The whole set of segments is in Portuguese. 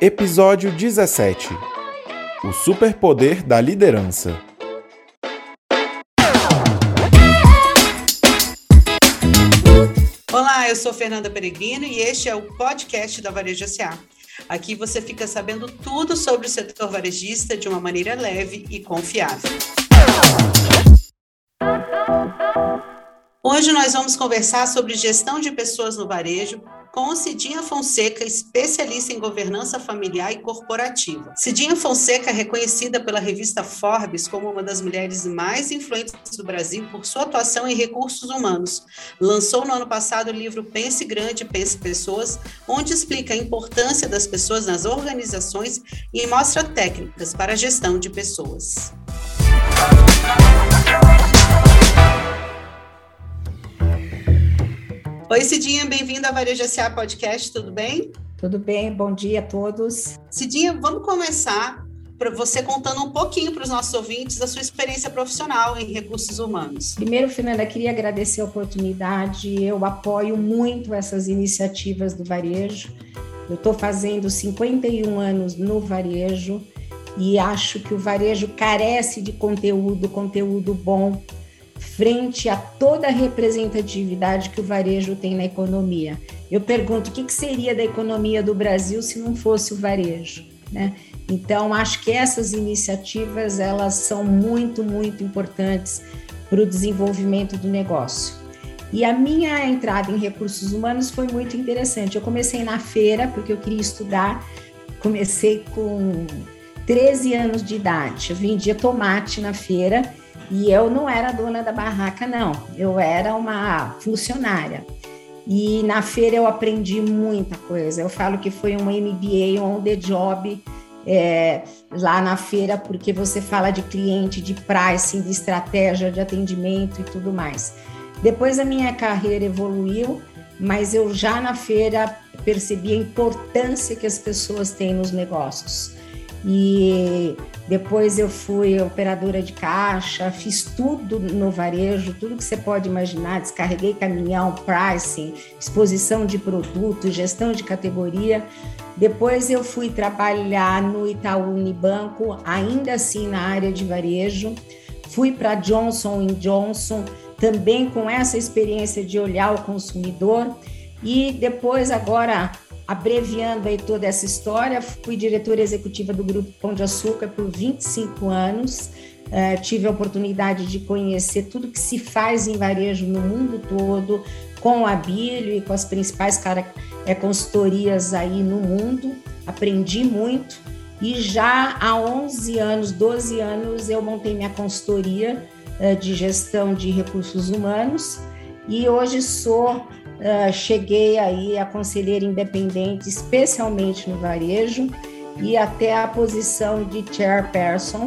Episódio 17 O Superpoder da Liderança. Olá, eu sou Fernanda Peregrino e este é o podcast da Varejo SA. Aqui você fica sabendo tudo sobre o setor varejista de uma maneira leve e confiável. Hoje nós vamos conversar sobre gestão de pessoas no varejo com Cidinha Fonseca, especialista em governança familiar e corporativa. Cidinha Fonseca é reconhecida pela revista Forbes como uma das mulheres mais influentes do Brasil por sua atuação em recursos humanos. Lançou no ano passado o livro Pense Grande, Pense Pessoas, onde explica a importância das pessoas nas organizações e mostra técnicas para a gestão de pessoas. Oi, Cidinha, bem-vinda à Varejo SA Podcast, tudo bem? Tudo bem, bom dia a todos. Cidinha, vamos começar para você contando um pouquinho para os nossos ouvintes da sua experiência profissional em recursos humanos. Primeiro, Fernanda, queria agradecer a oportunidade. Eu apoio muito essas iniciativas do varejo. Eu estou fazendo 51 anos no varejo e acho que o varejo carece de conteúdo, conteúdo bom frente a toda a representatividade que o varejo tem na economia. Eu pergunto, o que, seria da economia do Brasil se não fosse o varejo? Né? Então, acho que essas iniciativas elas são muito, muito importantes para o desenvolvimento do negócio. E a minha entrada em recursos humanos foi muito interessante. Eu comecei na feira, porque eu queria estudar. Comecei com 13 anos de idade. Eu vendia tomate na feira e eu não era dona da barraca, não. Eu era uma funcionária. E na feira eu aprendi muita coisa. Eu falo que foi um MBA on the job é, lá na feira, porque você fala de cliente, de pricing, de estratégia, de atendimento e tudo mais. Depois a minha carreira evoluiu, mas eu já na feira percebi a importância que as pessoas têm nos negócios. E depois eu fui operadora de caixa, fiz tudo no varejo, tudo que você pode imaginar, descarreguei caminhão, pricing, exposição de produto, gestão de categoria. Depois eu fui trabalhar no Itaú Unibanco, ainda assim na área de varejo. Fui para Johnson Johnson, também com essa experiência de olhar o consumidor. E depois agora abreviando aí toda essa história, fui diretora executiva do Grupo Pão de Açúcar por 25 anos. Uh, tive a oportunidade de conhecer tudo que se faz em varejo no mundo todo, com a Bílio e com as principais cara, é, consultorias aí no mundo. Aprendi muito e já há 11 anos, 12 anos, eu montei minha consultoria uh, de gestão de recursos humanos e hoje sou Uh, cheguei aí a conselheira independente, especialmente no varejo, e até a posição de chairperson.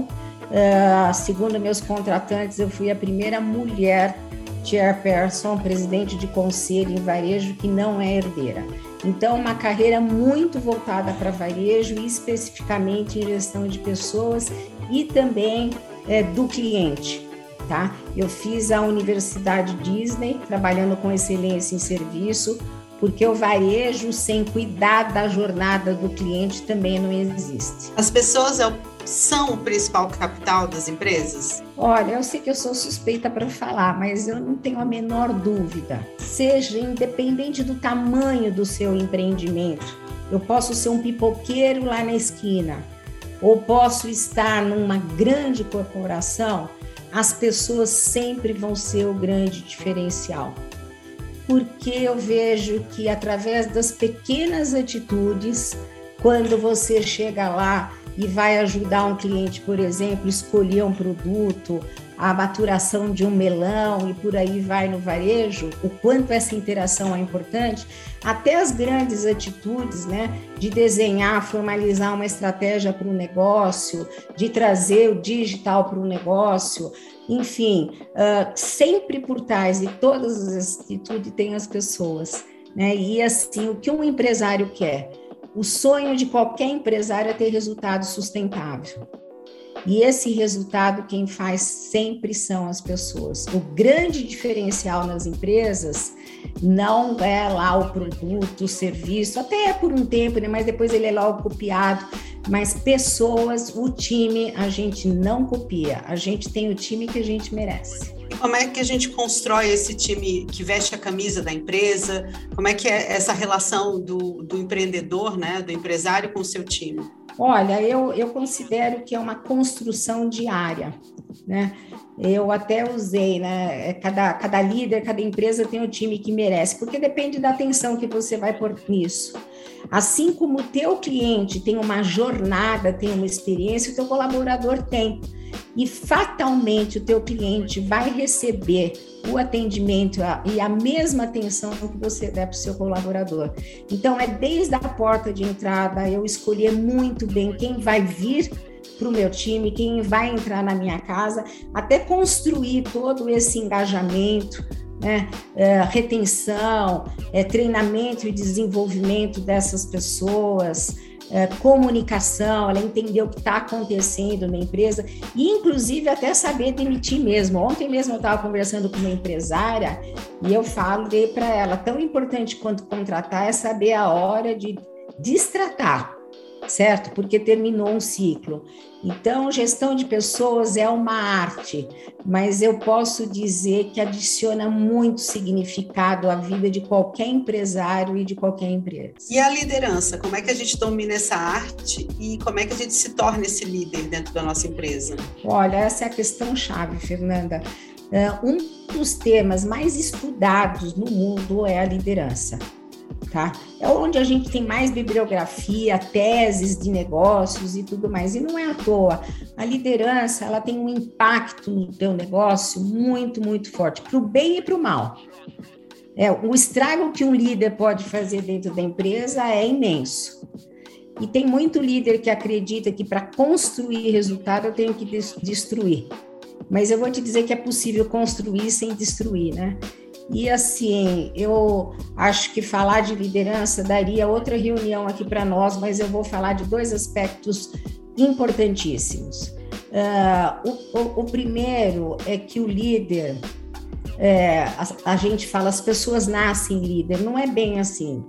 Uh, segundo meus contratantes, eu fui a primeira mulher chairperson, presidente de conselho em varejo que não é herdeira. Então, uma carreira muito voltada para varejo e especificamente em gestão de pessoas e também é, do cliente tá? Eu fiz a Universidade Disney, trabalhando com excelência em serviço, porque o varejo sem cuidar da jornada do cliente também não existe. As pessoas é são o principal capital das empresas? Olha, eu sei que eu sou suspeita para falar, mas eu não tenho a menor dúvida. Seja independente do tamanho do seu empreendimento, eu posso ser um pipoqueiro lá na esquina, ou posso estar numa grande corporação as pessoas sempre vão ser o grande diferencial. Porque eu vejo que através das pequenas atitudes, quando você chega lá e vai ajudar um cliente, por exemplo, escolher um produto, a maturação de um melão e por aí vai no varejo, o quanto essa interação é importante, até as grandes atitudes, né, de desenhar, formalizar uma estratégia para o negócio, de trazer o digital para o negócio, enfim, uh, sempre por trás de todas as atitudes tem as pessoas, né? E assim, o que um empresário quer? O sonho de qualquer empresário é ter resultado sustentável. E esse resultado quem faz sempre são as pessoas. O grande diferencial nas empresas não é lá o produto, o serviço, até é por um tempo, né? mas depois ele é logo copiado. Mas pessoas, o time, a gente não copia. A gente tem o time que a gente merece. E como é que a gente constrói esse time que veste a camisa da empresa? Como é que é essa relação do, do empreendedor, né, do empresário com o seu time? Olha, eu, eu considero que é uma construção diária, né? Eu até usei, né? É, cada, cada líder, cada empresa tem o time que merece, porque depende da atenção que você vai pôr nisso. Assim como o teu cliente tem uma jornada, tem uma experiência, o teu colaborador tem e fatalmente o teu cliente vai receber o atendimento e a mesma atenção que você der para o seu colaborador. Então, é desde a porta de entrada eu escolher muito bem quem vai vir para o meu time, quem vai entrar na minha casa, até construir todo esse engajamento, né, é, retenção, é, treinamento e desenvolvimento dessas pessoas é, comunicação, ela entender o que está acontecendo na empresa e, inclusive, até saber demitir mesmo. Ontem mesmo eu estava conversando com uma empresária e eu falei para ela: tão importante quanto contratar é saber a hora de destratar certo? Porque terminou um ciclo. Então, gestão de pessoas é uma arte, mas eu posso dizer que adiciona muito significado à vida de qualquer empresário e de qualquer empresa. E a liderança? Como é que a gente domina essa arte e como é que a gente se torna esse líder dentro da nossa empresa? Olha, essa é a questão chave, Fernanda. Um dos temas mais estudados no mundo é a liderança tá? É onde a gente tem mais bibliografia, teses de negócios e tudo mais. E não é à toa. A liderança, ela tem um impacto no teu negócio muito, muito forte, para o bem e para o mal. É, o estrago que um líder pode fazer dentro da empresa é imenso. E tem muito líder que acredita que para construir resultado eu tenho que destruir. Mas eu vou te dizer que é possível construir sem destruir, né? E assim, eu acho que falar de liderança daria outra reunião aqui para nós, mas eu vou falar de dois aspectos importantíssimos. Uh, o, o, o, primeiro é que o líder, é, a, a gente fala, as pessoas nascem líder, não é bem assim.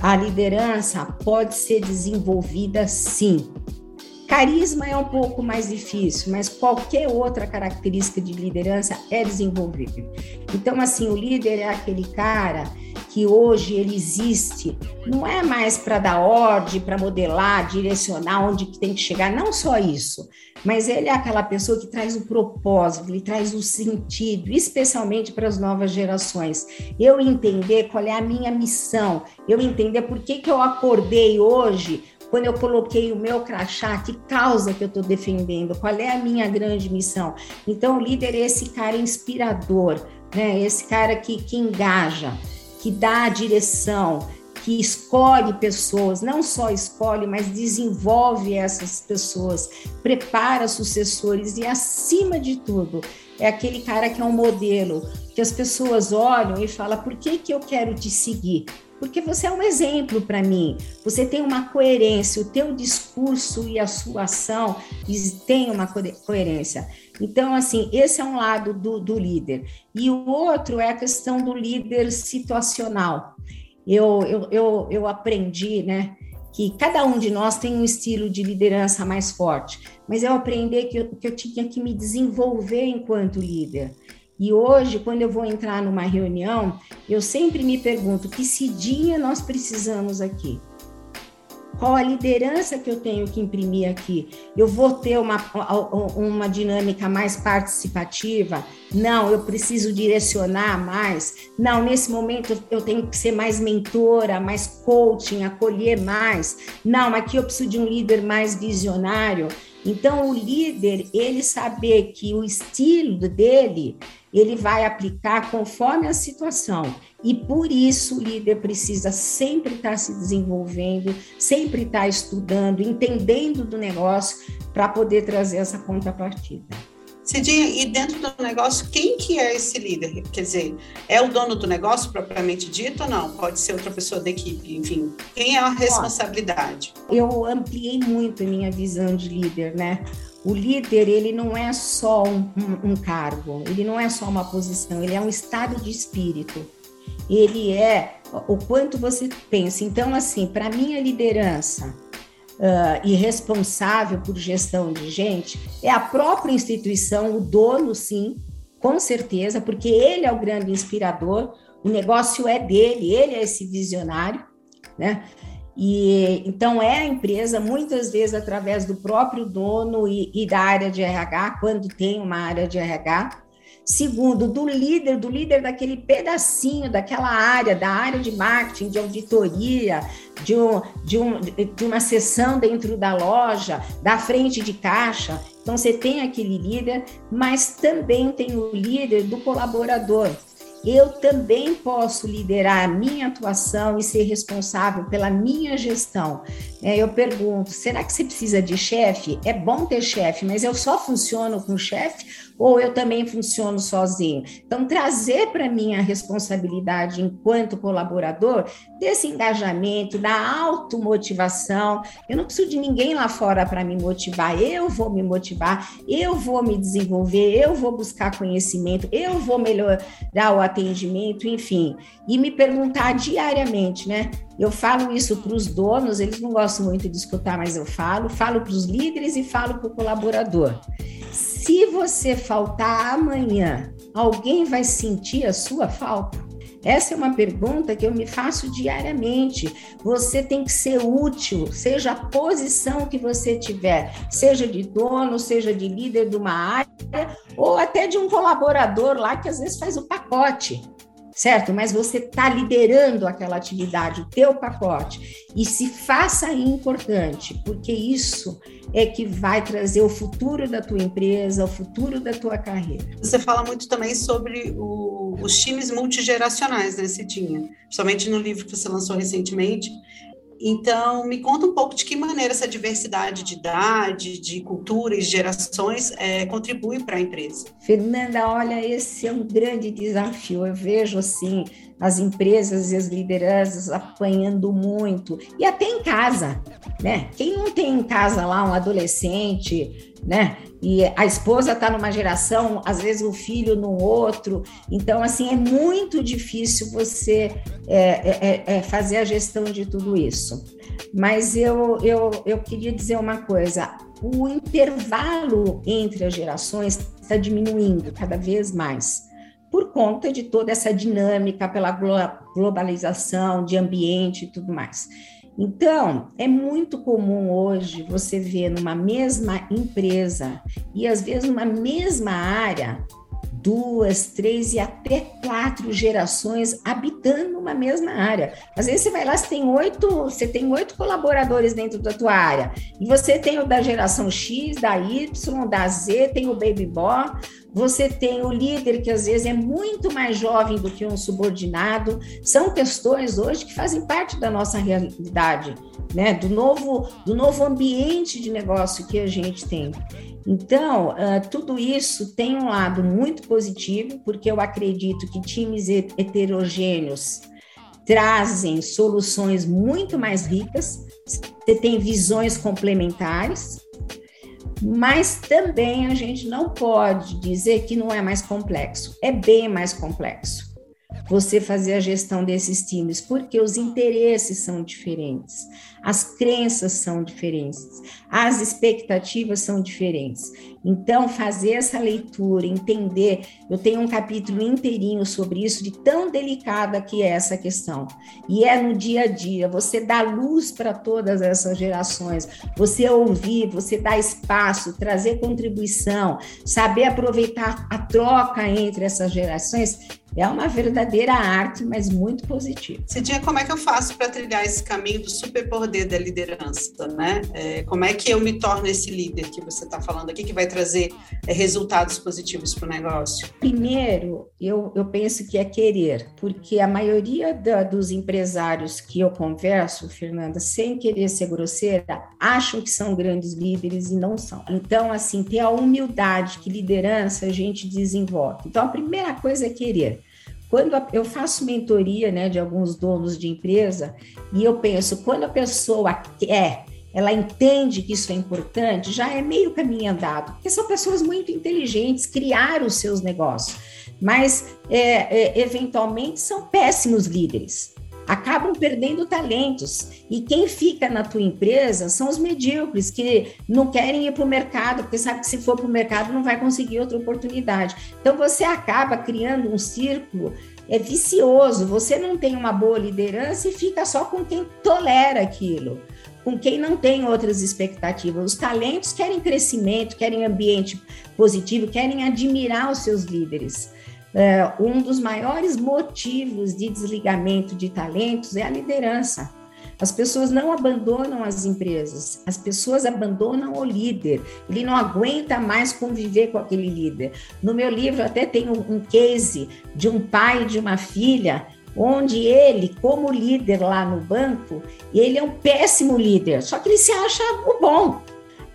A liderança pode ser desenvolvida sim, Carisma é um pouco mais difícil, mas qualquer outra característica de liderança é desenvolvível. Então, assim, o líder é aquele cara que hoje ele existe, não é mais para dar ordem, para modelar, direcionar onde que tem que chegar, não só isso, mas ele é aquela pessoa que traz o propósito, ele traz o sentido, especialmente para as novas gerações. Eu entender qual é a minha missão, eu entender por que, que eu acordei hoje quando eu coloquei o meu crachá, que causa que eu estou defendendo, qual é a minha grande missão. Então, o líder é esse cara inspirador, né? esse cara que, que engaja, que dá a direção, que escolhe pessoas, não só escolhe, mas desenvolve essas pessoas, prepara sucessores e, acima de tudo, é aquele cara que é um modelo, que as pessoas olham e falam: por que, que eu quero te seguir? Porque você é um exemplo para mim. Você tem uma coerência, o teu discurso e a sua ação têm uma coerência. Então, assim, esse é um lado do, do líder. E o outro é a questão do líder situacional. Eu, eu, eu, eu aprendi, né? que cada um de nós tem um estilo de liderança mais forte, mas eu aprendi que eu, que eu tinha que me desenvolver enquanto líder. E hoje, quando eu vou entrar numa reunião, eu sempre me pergunto que cidinha nós precisamos aqui. Qual a liderança que eu tenho que imprimir aqui? Eu vou ter uma, uma dinâmica mais participativa? Não, eu preciso direcionar mais. Não, nesse momento eu tenho que ser mais mentora, mais coaching, acolher mais. Não, aqui eu preciso de um líder mais visionário. Então, o líder, ele saber que o estilo dele ele vai aplicar conforme a situação. E por isso o líder precisa sempre estar se desenvolvendo, sempre estar estudando, entendendo do negócio para poder trazer essa contrapartida. Cidinha, e dentro do negócio, quem que é esse líder? Quer dizer, é o dono do negócio propriamente dito ou não? Pode ser outra pessoa da equipe, enfim. Quem é a responsabilidade? Eu ampliei muito a minha visão de líder, né? O líder ele não é só um, um, cargo, ele não é só uma posição, ele é um estado de espírito. Ele é o quanto você pensa. Então, assim, para minha liderança, uh, e responsável por gestão de gente é a própria instituição, o dono, sim, com certeza, porque ele é o grande inspirador, o negócio é dele, ele é esse visionário, né? E então é a empresa, muitas vezes através do próprio dono e, e da área de RH, quando tem uma área de RH, Segundo, do líder, do líder daquele pedacinho, daquela área, da área de marketing, de auditoria, de, um, de, um, de uma sessão dentro da loja, da frente de caixa. Então, você tem aquele líder, mas também tem o líder do colaborador eu também posso liderar a minha atuação e ser responsável pela minha gestão. É, eu pergunto: será que você precisa de chefe? É bom ter chefe, mas eu só funciono com chefe ou eu também funciono sozinho? Então, trazer para mim a responsabilidade enquanto colaborador desse engajamento, da automotivação. Eu não preciso de ninguém lá fora para me motivar, eu vou me motivar, eu vou me desenvolver, eu vou buscar conhecimento, eu vou melhorar o atendimento, enfim. E me perguntar diariamente, né? Eu falo isso para os donos, eles não gostam muito de escutar, mas eu falo, falo para os líderes e falo para o colaborador. Se você faltar amanhã, alguém vai sentir a sua falta? Essa é uma pergunta que eu me faço diariamente. Você tem que ser útil, seja a posição que você tiver, seja de dono, seja de líder de uma área, ou até de um colaborador lá que às vezes faz o pacote certo? Mas você está liderando aquela atividade, o teu pacote, e se faça importante, porque isso é que vai trazer o futuro da tua empresa, o futuro da tua carreira. Você fala muito também sobre o, os times multigeracionais, né, Cidinha? Principalmente no livro que você lançou recentemente, então, me conta um pouco de que maneira essa diversidade de idade, de cultura e gerações é, contribui para a empresa. Fernanda, olha, esse é um grande desafio. Eu vejo assim as empresas e as lideranças apanhando muito e até em casa, né? Quem não tem em casa lá um adolescente, né? E a esposa está numa geração, às vezes o filho no outro. Então, assim, é muito difícil você é, é, é, é fazer a gestão de tudo isso. Mas eu, eu, eu queria dizer uma coisa: o intervalo entre as gerações está diminuindo cada vez mais por conta de toda essa dinâmica pela globalização de ambiente e tudo mais. Então, é muito comum hoje você ver numa mesma empresa e às vezes numa mesma área duas, três e até quatro gerações habitando uma mesma área. Às vezes você vai lá, você tem oito, você tem oito colaboradores dentro da tua área, e você tem o da geração X, da Y, da Z, tem o baby boy, você tem o líder que às vezes é muito mais jovem do que um subordinado. São questões hoje que fazem parte da nossa realidade, né? Do novo, do novo ambiente de negócio que a gente tem. Então, uh, tudo isso tem um lado muito positivo, porque eu acredito que times heterogêneos trazem soluções muito mais ricas, você tem visões complementares, mas também a gente não pode dizer que não é mais complexo, é bem mais complexo você fazer a gestão desses times, porque os interesses são diferentes, as crenças são diferentes, as expectativas são diferentes. Então, fazer essa leitura, entender, eu tenho um capítulo inteirinho sobre isso, de tão delicada que é essa questão. E é no dia a dia, você dá luz para todas essas gerações, você ouvir, você dar espaço, trazer contribuição, saber aproveitar a troca entre essas gerações, é uma verdadeira arte, mas muito positiva. Cidinha, como é que eu faço para trilhar esse caminho do superpoder da liderança, né? É, como é que eu me torno esse líder que você está falando aqui, que vai trazer é, resultados positivos para o negócio? Primeiro, eu, eu penso que é querer, porque a maioria da, dos empresários que eu converso, Fernanda, sem querer ser grosseira, acham que são grandes líderes e não são. Então, assim, ter a humildade que liderança a gente desenvolve. Então, a primeira coisa é querer. Quando eu faço mentoria né, de alguns donos de empresa, e eu penso, quando a pessoa quer ela entende que isso é importante, já é meio caminho andado, porque são pessoas muito inteligentes, criaram os seus negócios, mas é, é, eventualmente são péssimos líderes acabam perdendo talentos. E quem fica na tua empresa são os medíocres, que não querem ir para o mercado, porque sabe que se for para o mercado não vai conseguir outra oportunidade. Então você acaba criando um círculo é vicioso. Você não tem uma boa liderança e fica só com quem tolera aquilo, com quem não tem outras expectativas. Os talentos querem crescimento, querem ambiente positivo, querem admirar os seus líderes. É, um dos maiores motivos de desligamento de talentos é a liderança. As pessoas não abandonam as empresas, as pessoas abandonam o líder. Ele não aguenta mais conviver com aquele líder. No meu livro até tem um, case de um pai e de uma filha onde ele, como líder lá no banco, ele é um péssimo líder, só que ele se acha o bom.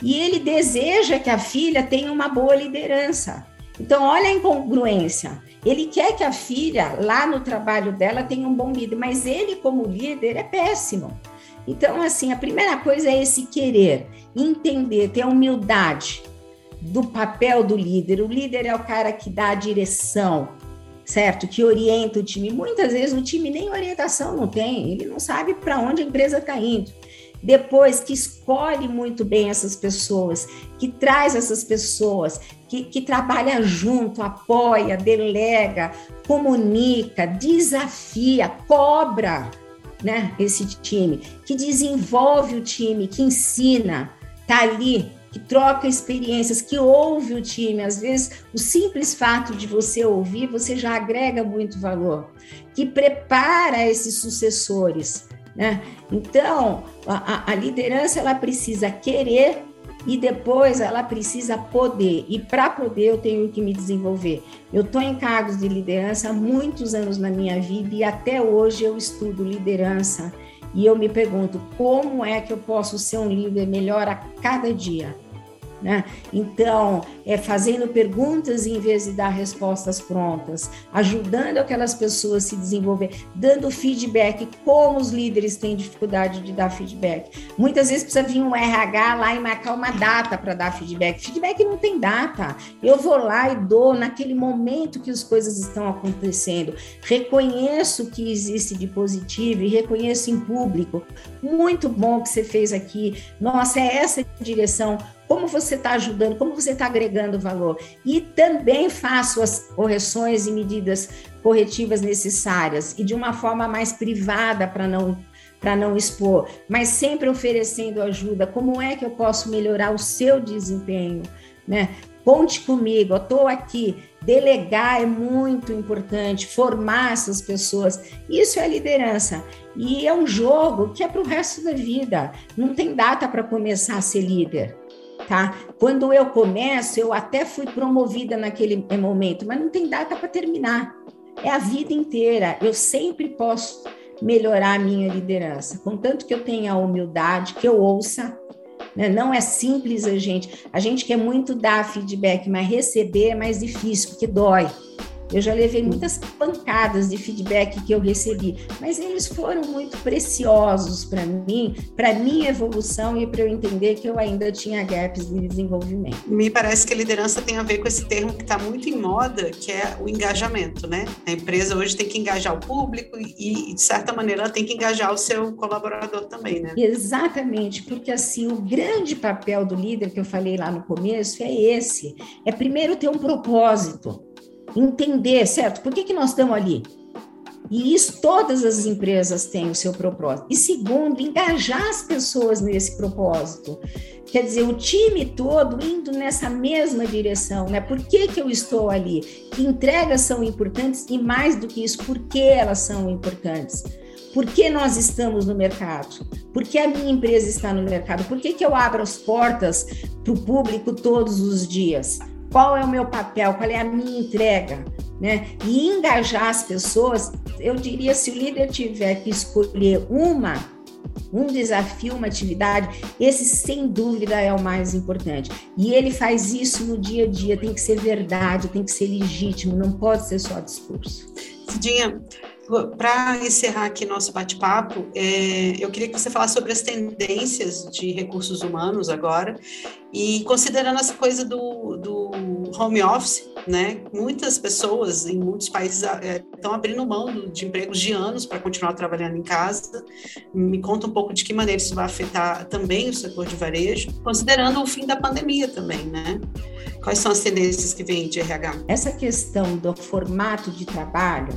E ele deseja que a filha tenha uma boa liderança. Então, olha a incongruência. Ele quer que a filha, lá no trabalho dela, tenha um bom líder, mas ele, como líder, é péssimo. Então, assim, a primeira coisa é esse querer, entender, ter a humildade do papel do líder. O líder é o cara que dá a direção, certo? Que orienta o time. Muitas vezes o time nem orientação não tem, ele não sabe para onde a empresa está indo depois que escolhe muito bem essas pessoas, que traz essas pessoas, que, que trabalha junto, apoia, delega, comunica, desafia, cobra né, esse time, que desenvolve o time, que ensina, tá ali, que troca experiências, que ouve o time. Às vezes, o simples fato de você ouvir, você já agrega muito valor, que prepara esses sucessores né? Então, a, a liderança ela precisa querer e depois ela precisa poder. E para poder eu tenho que me desenvolver. Eu estou em cargos de liderança há muitos anos na minha vida e até hoje eu estudo liderança. E eu me pergunto como é que eu posso ser um líder melhor a cada dia. Né? Então, é fazendo perguntas em vez de dar respostas prontas, ajudando aquelas pessoas a se desenvolver, dando feedback, como os líderes têm dificuldade de dar feedback. Muitas vezes precisa vir um RH lá e marcar uma data para dar feedback. Feedback não tem data. Eu vou lá e dou naquele momento que as coisas estão acontecendo. Reconheço que existe de positivo e reconheço em público. Muito bom que você fez aqui. Nossa, é essa direção como você está ajudando, como você está agregando valor. E também faço as correções e medidas corretivas necessárias e de uma forma mais privada para não para não expor, mas sempre oferecendo ajuda. Como é que eu posso melhorar o seu desempenho, né? Conte comigo, eu estou aqui. Delegar é muito importante, formar essas pessoas. Isso é liderança. E é um jogo que é para o resto da vida. Não tem data para começar a ser líder tá? Quando eu começo, eu até fui promovida naquele momento, mas não tem data para terminar. É a vida inteira. Eu sempre posso melhorar a minha liderança, contanto que eu tenha a humildade, que eu ouça. Né? Não é simples a gente. A gente quer muito dar feedback, mas receber é mais difícil, porque dói. Eu já levei muitas pancadas de feedback que eu recebi, mas eles foram muito preciosos para mim, para minha evolução e para eu entender que eu ainda tinha gaps de desenvolvimento. Me parece que a liderança tem a ver com esse termo que está muito em moda, que é o engajamento, né? A empresa hoje tem que engajar o público e, de certa maneira, ela tem que engajar o seu colaborador também, né? Exatamente, porque assim, o grande papel do líder que eu falei lá no começo é esse: é primeiro ter um propósito entender, certo? Por que, que nós estamos ali? E isso todas as empresas têm o seu propósito. E segundo, engajar as pessoas nesse propósito. Quer dizer, o time todo indo nessa mesma direção, né? Por que, que eu estou ali? Que entregas são importantes e mais do que isso, por que elas são importantes? Por que nós estamos no mercado? Por que a minha empresa está no mercado? Por que, que eu abro as portas para o público todos os dias? Qual é o meu papel, qual é a minha entrega, né? E engajar as pessoas, eu diria, se o líder tiver que escolher uma, um desafio, uma atividade, esse sem dúvida é o mais importante. E ele faz isso no dia a dia, tem que ser verdade, tem que ser legítimo, não pode ser só discurso. Cidinha, Para encerrar aqui nosso bate-papo, é, eu queria que você falasse sobre as tendências de recursos humanos agora e considerando essa coisa do, do home office, né? Muitas pessoas em muitos países estão é, abrindo mão de empregos de anos para continuar trabalhando em casa. Me conta um pouco de que maneira isso vai afetar também o setor de varejo, considerando o fim da pandemia também, né? Quais são as tendências que vêm de RH? Essa questão do formato de trabalho,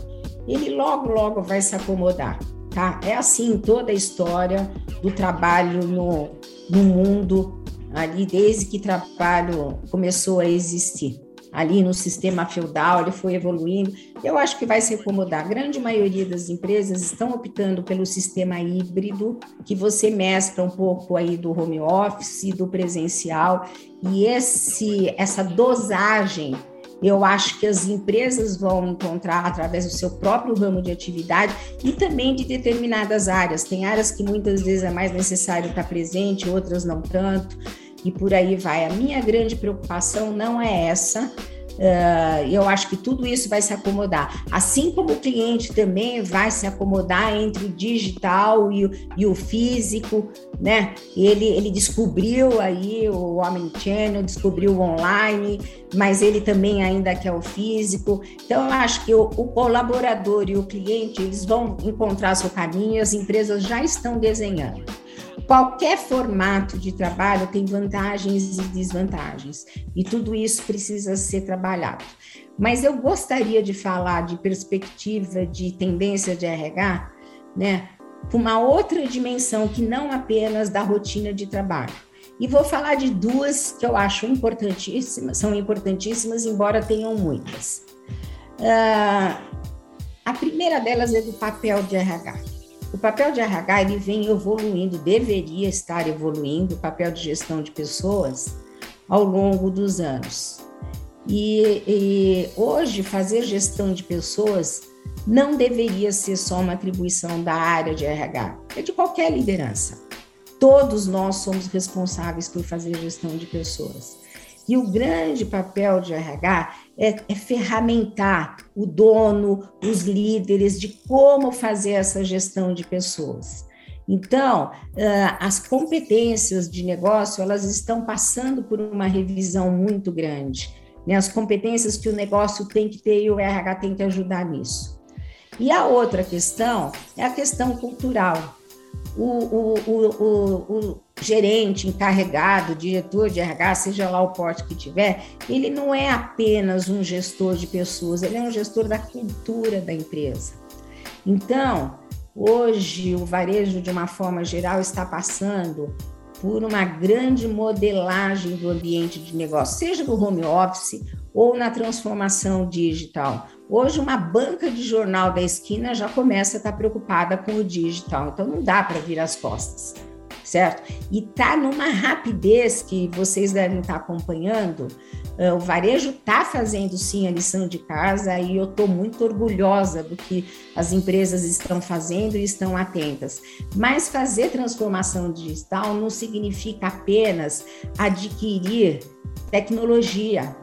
ele logo, logo vai se acomodar, tá? É assim toda a história do trabalho no, no mundo, ali desde que trabalho começou a existir ali no sistema feudal, ele foi evoluindo. Eu acho que vai se acomodar. A grande maioria das empresas estão optando pelo sistema híbrido, que você mescla um pouco aí do home office, do presencial, e esse essa dosagem eu acho que as empresas vão encontrar através do seu próprio ramo de atividade e também de determinadas áreas. Tem áreas que muitas vezes é mais necessário estar presente, outras não tanto e por aí vai. A minha grande preocupação não é essa. Uh, eu acho que tudo isso vai se acomodar. Assim como o cliente também vai se acomodar entre o digital e o, e o físico, né? Ele, ele descobriu aí o Omnichannel, descobriu o online, mas ele também ainda quer o físico. Então, eu acho que o, o colaborador e o cliente, eles vão encontrar seu caminho, as empresas já estão desenhando. Qualquer formato de trabalho tem vantagens e desvantagens, e tudo isso precisa ser trabalhado. Mas eu gostaria de falar de perspectiva de tendência de RH, né, com uma outra dimensão que não apenas da rotina de trabalho. E vou falar de duas que eu acho importantíssimas, são importantíssimas, embora tenham muitas. Uh, a primeira delas é do papel de RH. O papel de RH ele vem evoluindo, deveria estar evoluindo, o papel de gestão de pessoas ao longo dos anos. E, e, hoje fazer gestão de pessoas não deveria ser só uma atribuição da área de RH, é de qualquer liderança. Todos nós somos responsáveis por fazer gestão de pessoas. E o grande papel de RH é, é ferramentar o dono, os líderes de como fazer essa gestão de pessoas. Então, as competências de negócio elas estão passando por uma revisão muito grande. Né? As competências que o negócio tem que ter e o RH tem que ajudar nisso. E a outra questão é a questão cultural o, o, o, o, gerente encarregado, diretor de RH, seja lá o porte que tiver, ele não é apenas um gestor de pessoas, ele é um gestor da cultura da empresa. Então, hoje o varejo, de uma forma geral, está passando por uma grande modelagem do ambiente de negócio, seja no home office ou na transformação digital. Hoje, uma banca de jornal da esquina já começa a estar preocupada com o digital, então não dá para vir as costas, certo? E tá numa rapidez que vocês devem estar acompanhando. Uh, o varejo está fazendo sim a lição de casa e eu estou muito orgulhosa do que as empresas estão fazendo e estão atentas. Mas fazer transformação digital não significa apenas adquirir tecnologia.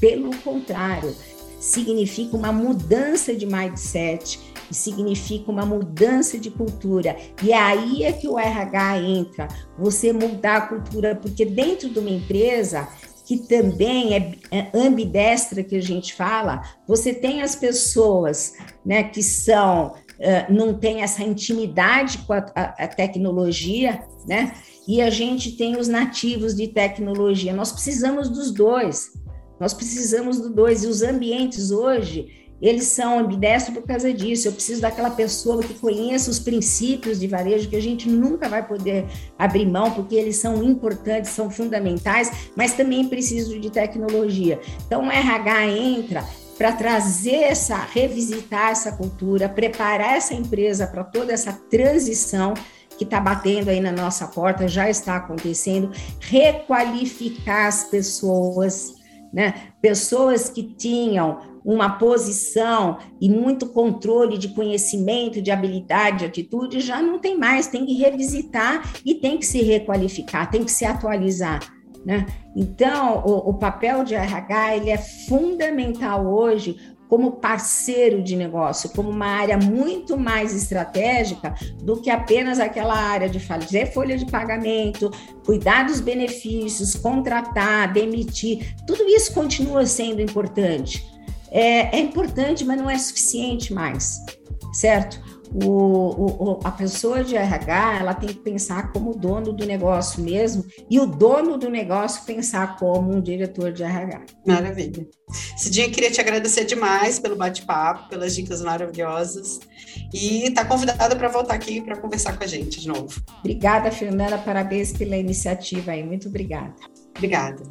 Pelo contrário, significa uma mudança de mindset, significa uma mudança de cultura. E aí é que o RH entra, você mudar a cultura, porque dentro de uma empresa que também é, é ambidestra que a gente fala, você tem as pessoas, né, que são não tem essa intimidade com a, a, a tecnologia, né? E a gente tem os nativos de tecnologia. Nós precisamos dos dois. Nós precisamos do dois. E os ambientes hoje, eles são ambidestros por causa disso. Eu preciso daquela pessoa que conheça os princípios de varejo, que a gente nunca vai poder abrir mão, porque eles são importantes, são fundamentais, mas também preciso de tecnologia. Então, o RH entra para trazer essa, revisitar essa cultura, preparar essa empresa para toda essa transição que está batendo aí na nossa porta, já está acontecendo, requalificar as pessoas né? Pessoas que tinham uma posição e muito controle de conhecimento, de habilidade, de atitude, já não tem mais, tem que revisitar e tem que se requalificar, tem que se atualizar. Né? Então, o, o papel de RH ele é fundamental hoje como parceiro de negócio, como uma área muito mais estratégica do que apenas aquela área de fazer folha de pagamento, cuidar dos benefícios, contratar, demitir. Tudo isso continua sendo importante. É, é importante, mas não é suficiente mais, certo? O, o, a pessoa de RH ela tem que pensar como dono do negócio mesmo e o dono do negócio pensar como um diretor de RH. Maravilha. Cidinha, queria te agradecer demais pelo bate-papo, pelas dicas maravilhosas e está convidada para voltar aqui para conversar com a gente de novo. Obrigada, Fernanda. Parabéns pela iniciativa aí. Muito obrigada. Obrigada.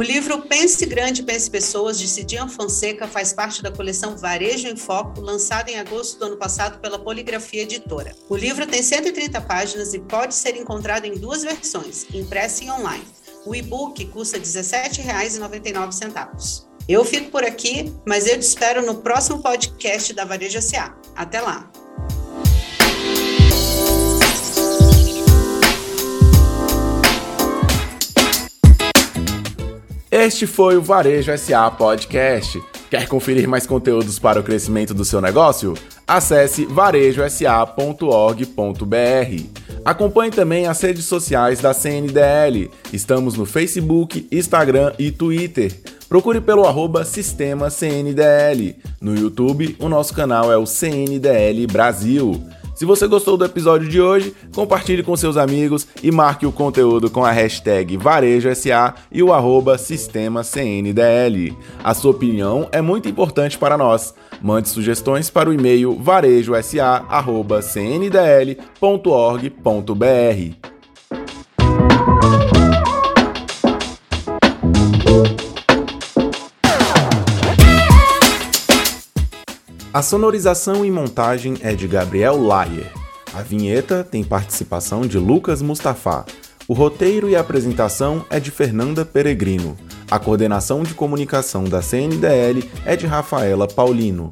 O livro Pense Grande, Pense Pessoas, de Cidinha Fonseca, faz parte da coleção Varejo em Foco, lançada em agosto do ano passado pela Poligrafia Editora. O livro tem 130 páginas e pode ser encontrado em duas versões, impressa e online. O e-book custa R$ 17,99. Eu fico por aqui, mas eu te espero no próximo podcast da Varejo SA. Até lá! Este foi o Varejo SA Podcast. Quer conferir mais conteúdos para o crescimento do seu negócio? Acesse varejosa.org.br. Acompanhe também as redes sociais da CNDL. Estamos no Facebook, Instagram e Twitter. Procure pelo arroba Sistema CNDL. No YouTube, o nosso canal é o CNDL Brasil. Se você gostou do episódio de hoje, compartilhe com seus amigos e marque o conteúdo com a hashtag VarejoSA e o arroba Sistema CNDL. A sua opinião é muito importante para nós. Mande sugestões para o e-mail varejosa.cndl.org.br. A sonorização e montagem é de Gabriel Layer. A vinheta tem participação de Lucas Mustafa. O roteiro e apresentação é de Fernanda Peregrino. A coordenação de comunicação da CNDL é de Rafaela Paulino.